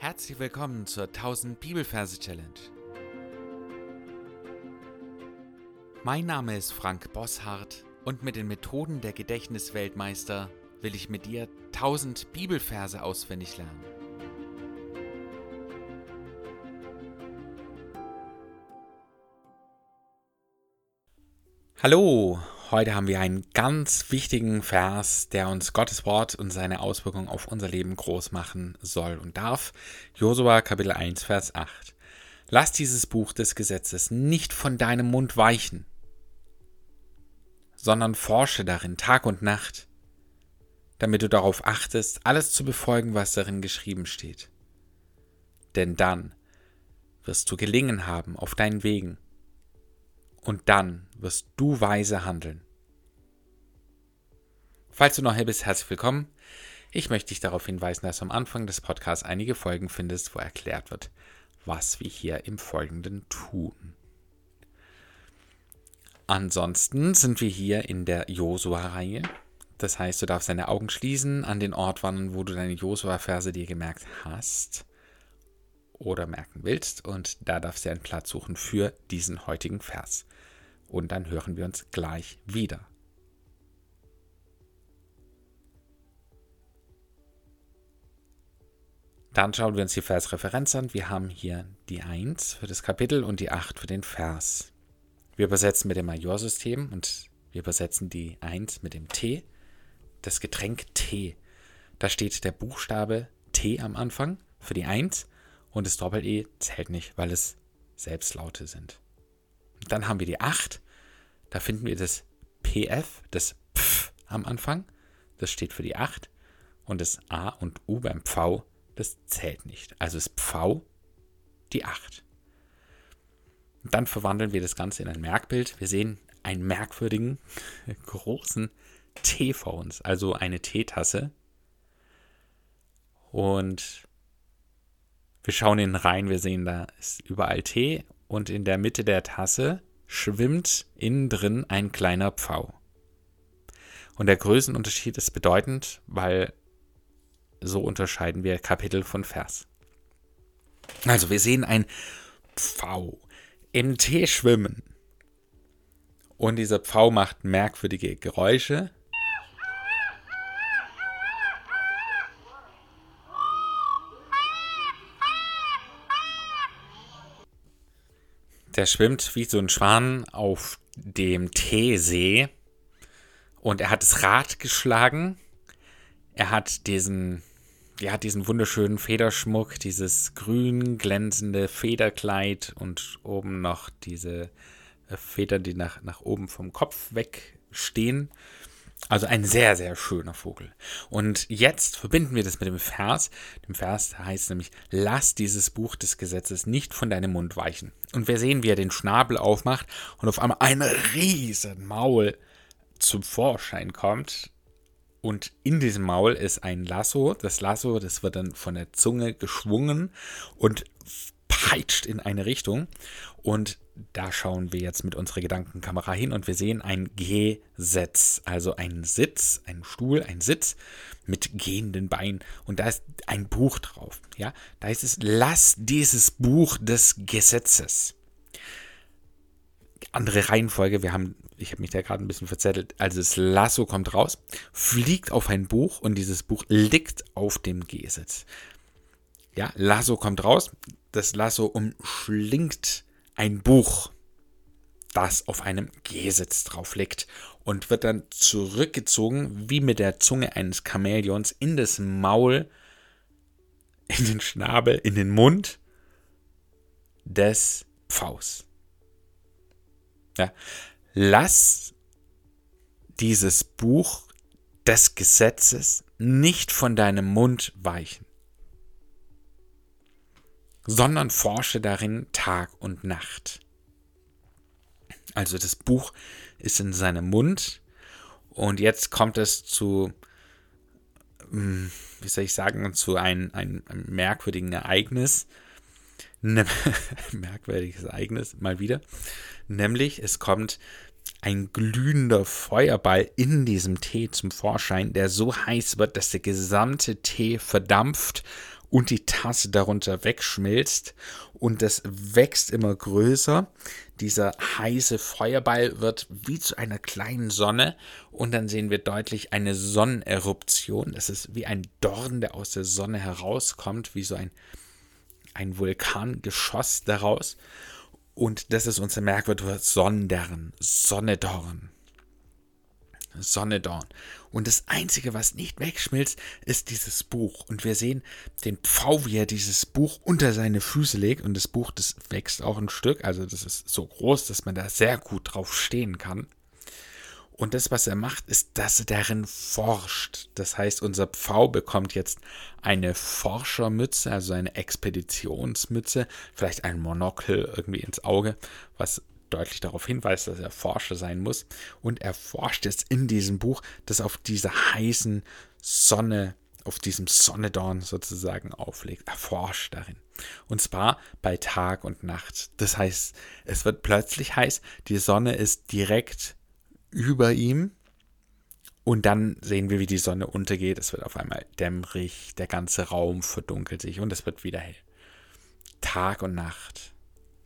Herzlich willkommen zur 1000 Bibelverse Challenge. Mein Name ist Frank Bosshardt und mit den Methoden der Gedächtnisweltmeister will ich mit dir 1000 Bibelverse auswendig lernen. Hallo, Heute haben wir einen ganz wichtigen Vers, der uns Gottes Wort und seine Auswirkungen auf unser Leben groß machen soll und darf. Josua Kapitel 1, Vers 8. Lass dieses Buch des Gesetzes nicht von deinem Mund weichen, sondern forsche darin Tag und Nacht, damit du darauf achtest, alles zu befolgen, was darin geschrieben steht. Denn dann wirst du gelingen haben auf deinen Wegen und dann wirst du weise handeln. Falls du noch hier bist, herzlich willkommen. Ich möchte dich darauf hinweisen, dass du am Anfang des Podcasts einige Folgen findest, wo erklärt wird, was wir hier im Folgenden tun. Ansonsten sind wir hier in der Josua-Reihe. Das heißt, du darfst deine Augen schließen, an den Ort wandern, wo du deine Josua-Verse dir gemerkt hast oder merken willst. Und da darfst du einen Platz suchen für diesen heutigen Vers. Und dann hören wir uns gleich wieder. Dann schauen wir uns die Versreferenz an. Wir haben hier die 1 für das Kapitel und die 8 für den Vers. Wir übersetzen mit dem Majorsystem und wir übersetzen die 1 mit dem T. Das Getränk T. Da steht der Buchstabe T am Anfang für die 1 und das Doppel-E zählt nicht, weil es Selbstlaute sind. Dann haben wir die 8. Da finden wir das PF, das Pf am Anfang. Das steht für die 8. Und das A und U beim V das zählt nicht. Also ist Pfau die 8. dann verwandeln wir das Ganze in ein Merkbild. Wir sehen einen merkwürdigen, großen Tee vor uns, also eine Teetasse. Und wir schauen in rein, wir sehen, da ist überall Tee und in der Mitte der Tasse schwimmt innen drin ein kleiner Pfau. Und der Größenunterschied ist bedeutend, weil so unterscheiden wir Kapitel von Vers. Also wir sehen ein Pfau im Tee schwimmen. Und dieser Pfau macht merkwürdige Geräusche. Der schwimmt wie so ein Schwan auf dem Teesee und er hat das Rad geschlagen. Er hat diesen ja, diesen wunderschönen Federschmuck, dieses grün glänzende Federkleid und oben noch diese äh, Federn, die nach, nach oben vom Kopf wegstehen. Also ein sehr, sehr schöner Vogel. Und jetzt verbinden wir das mit dem Vers. Dem Vers heißt nämlich, lass dieses Buch des Gesetzes nicht von deinem Mund weichen. Und wir sehen, wie er den Schnabel aufmacht und auf einmal ein riesen Maul zum Vorschein kommt und in diesem Maul ist ein Lasso. Das Lasso, das wird dann von der Zunge geschwungen und peitscht in eine Richtung. Und da schauen wir jetzt mit unserer Gedankenkamera hin und wir sehen ein Gesetz, also ein Sitz, ein Stuhl, ein Sitz mit gehenden Beinen und da ist ein Buch drauf. Ja, da ist es, lass dieses Buch des Gesetzes. Andere Reihenfolge, wir haben ich habe mich da gerade ein bisschen verzettelt. Also das Lasso kommt raus, fliegt auf ein Buch und dieses Buch liegt auf dem Gehsitz. Ja, Lasso kommt raus, das Lasso umschlingt ein Buch, das auf einem Gehsitz drauf liegt und wird dann zurückgezogen, wie mit der Zunge eines Chamäleons, in das Maul, in den Schnabel, in den Mund des Pfaus. Ja, lass dieses Buch des Gesetzes nicht von deinem Mund weichen, sondern forsche darin Tag und Nacht. Also das Buch ist in seinem Mund und jetzt kommt es zu, hm, wie soll ich sagen, zu einem, einem merkwürdigen Ereignis. Ne merkwürdiges Ereignis, mal wieder. Nämlich, es kommt ein glühender Feuerball in diesem Tee zum Vorschein, der so heiß wird, dass der gesamte Tee verdampft und die Tasse darunter wegschmilzt und das wächst immer größer. Dieser heiße Feuerball wird wie zu einer kleinen Sonne und dann sehen wir deutlich eine Sonneneruption. Das ist wie ein Dorn, der aus der Sonne herauskommt, wie so ein, ein Vulkangeschoss daraus. Und das ist unser Merkwort Sondern, Sonnedorn. Sonnedorn. Und das Einzige, was nicht wegschmilzt, ist dieses Buch. Und wir sehen den Pfau, wie er dieses Buch unter seine Füße legt. Und das Buch, das wächst auch ein Stück. Also das ist so groß, dass man da sehr gut drauf stehen kann. Und das, was er macht, ist, dass er darin forscht. Das heißt, unser Pfau bekommt jetzt eine Forschermütze, also eine Expeditionsmütze, vielleicht ein Monokel irgendwie ins Auge, was deutlich darauf hinweist, dass er Forscher sein muss. Und er forscht jetzt in diesem Buch, das auf dieser heißen Sonne, auf diesem Sonnedorn sozusagen auflegt. Er forscht darin. Und zwar bei Tag und Nacht. Das heißt, es wird plötzlich heiß, die Sonne ist direkt über ihm. Und dann sehen wir, wie die Sonne untergeht. Es wird auf einmal dämmerig, der ganze Raum verdunkelt sich und es wird wieder hell. Tag und Nacht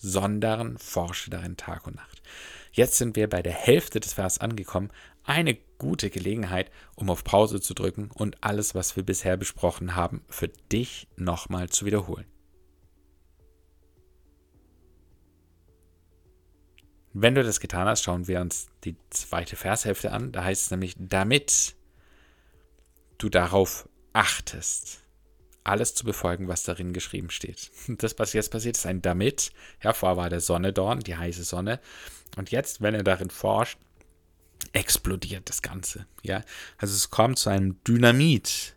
sondern forsche darin Tag und Nacht. Jetzt sind wir bei der Hälfte des Vers angekommen. Eine gute Gelegenheit, um auf Pause zu drücken und alles, was wir bisher besprochen haben, für dich nochmal zu wiederholen. Wenn du das getan hast, schauen wir uns die zweite Vershälfte an. Da heißt es nämlich, damit du darauf achtest alles zu befolgen, was darin geschrieben steht. Das, was jetzt passiert, ist ein Damit. Ja, vorher war der Sonnedorn, die heiße Sonne. Und jetzt, wenn er darin forscht, explodiert das Ganze. Ja, also es kommt zu einem Dynamit.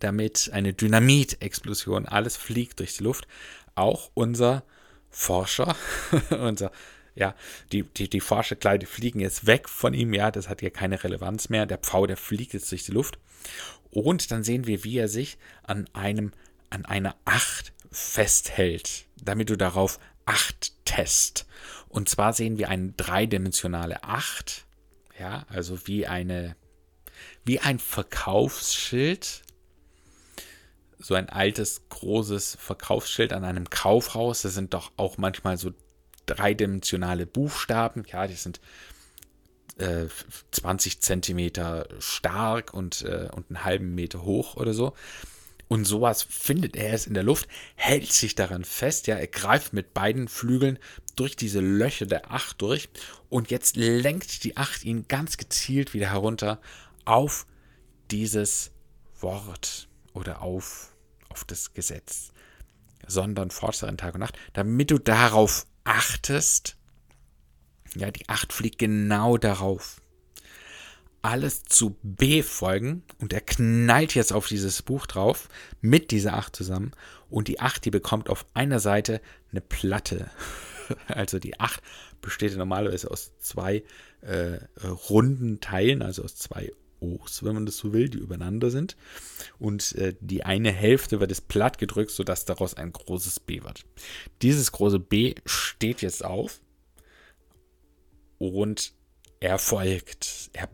Damit eine Dynamitexplosion. Alles fliegt durch die Luft. Auch unser Forscher, unser ja, die, die, die Forscherkleide fliegen jetzt weg von ihm, ja, das hat ja keine Relevanz mehr. Der Pfau, der fliegt jetzt durch die Luft. Und dann sehen wir, wie er sich an einem, an einer Acht festhält, damit du darauf Acht test. Und zwar sehen wir eine dreidimensionale Acht, ja, also wie eine, wie ein Verkaufsschild, so ein altes, großes Verkaufsschild an einem Kaufhaus. Das sind doch auch manchmal so dreidimensionale Buchstaben. Ja, die sind 20 äh, Zentimeter stark und, äh, und einen halben Meter hoch oder so. Und sowas findet er es in der Luft, hält sich daran fest, ja, er greift mit beiden Flügeln durch diese Löcher der Acht durch und jetzt lenkt die Acht ihn ganz gezielt wieder herunter auf dieses Wort oder auf, auf das Gesetz, sondern fortsetzen Tag und Nacht, damit du darauf achtest, ja, die 8 fliegt genau darauf. Alles zu B folgen und er knallt jetzt auf dieses Buch drauf mit dieser 8 zusammen und die 8, die bekommt auf einer Seite eine Platte. Also die 8 besteht normalerweise aus zwei äh, runden Teilen, also aus zwei O's, wenn man das so will, die übereinander sind. Und äh, die eine Hälfte wird es platt gedrückt, sodass daraus ein großes B wird. Dieses große B steht jetzt auf und er folgt. Er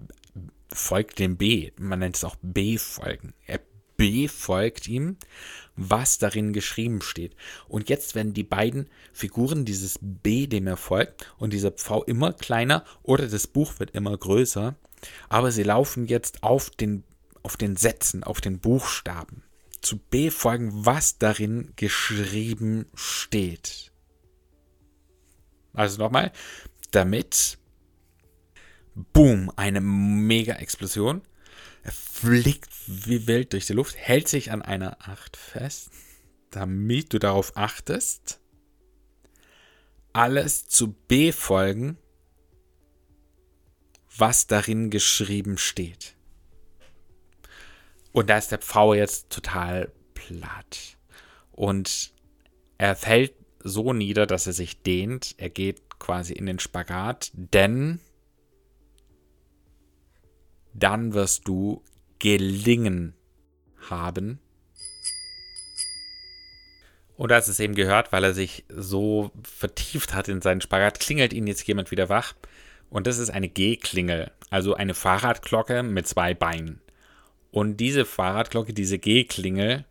folgt dem B. Man nennt es auch B-Folgen. Er befolgt ihm, was darin geschrieben steht. Und jetzt werden die beiden Figuren dieses B, dem er folgt, und dieser Pfau immer kleiner oder das Buch wird immer größer. Aber sie laufen jetzt auf den, auf den Sätzen, auf den Buchstaben. Zu B folgen, was darin geschrieben steht. Also nochmal, damit, boom, eine Mega-Explosion. Er fliegt wie wild durch die Luft, hält sich an einer Acht fest, damit du darauf achtest, alles zu befolgen, was darin geschrieben steht. Und da ist der Pfau jetzt total platt. Und er fällt so nieder, dass er sich dehnt. Er geht quasi in den Spagat, denn dann wirst du gelingen haben. Und als es eben gehört, weil er sich so vertieft hat in seinen Spagat, klingelt ihn jetzt jemand wieder wach. Und das ist eine G-Klingel, also eine Fahrradglocke mit zwei Beinen. Und diese Fahrradglocke, diese G-Klingel,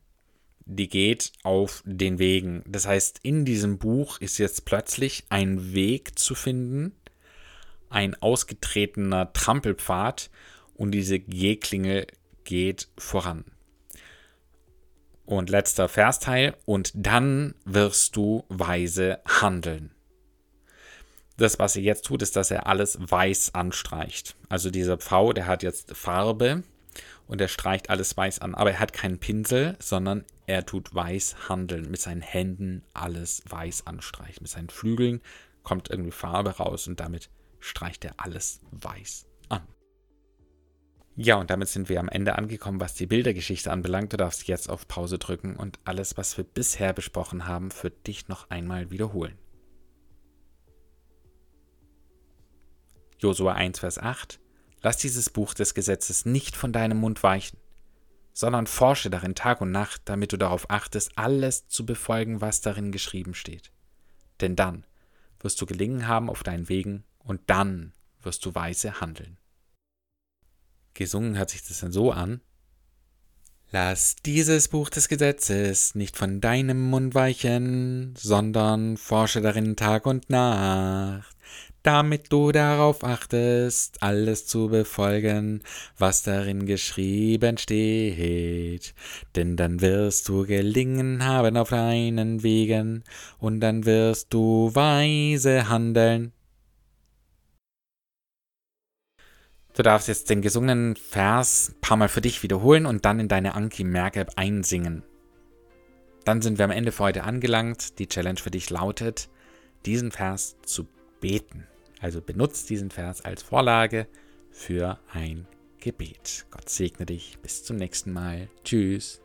die geht auf den Wegen. Das heißt, in diesem Buch ist jetzt plötzlich ein Weg zu finden, ein ausgetretener Trampelpfad und diese G-Klingel geht voran. Und letzter Versteil, und dann wirst du weise handeln. Das, was er jetzt tut, ist, dass er alles weiß anstreicht. Also dieser Pfau, der hat jetzt Farbe und er streicht alles weiß an. Aber er hat keinen Pinsel, sondern er tut weiß handeln. Mit seinen Händen alles weiß anstreichen. Mit seinen Flügeln kommt irgendwie Farbe raus und damit streicht er alles weiß an. Ja, und damit sind wir am Ende angekommen, was die Bildergeschichte anbelangt. Du darfst jetzt auf Pause drücken und alles, was wir bisher besprochen haben, für dich noch einmal wiederholen. Josua 1, Vers 8 Lass dieses Buch des Gesetzes nicht von deinem Mund weichen, sondern forsche darin Tag und Nacht, damit du darauf achtest, alles zu befolgen, was darin geschrieben steht. Denn dann wirst du gelingen haben auf deinen Wegen und dann wirst du weise handeln. Gesungen hört sich das dann so an. Lass dieses Buch des Gesetzes nicht von deinem Mund weichen, sondern forsche darin Tag und Nacht, damit du darauf achtest, alles zu befolgen, was darin geschrieben steht. Denn dann wirst du gelingen haben auf deinen Wegen, und dann wirst du weise handeln. Du darfst jetzt den gesungenen Vers ein paar Mal für dich wiederholen und dann in deine Anki-Merk-App einsingen. Dann sind wir am Ende für heute angelangt. Die Challenge für dich lautet, diesen Vers zu beten. Also benutzt diesen Vers als Vorlage für ein Gebet. Gott segne dich. Bis zum nächsten Mal. Tschüss.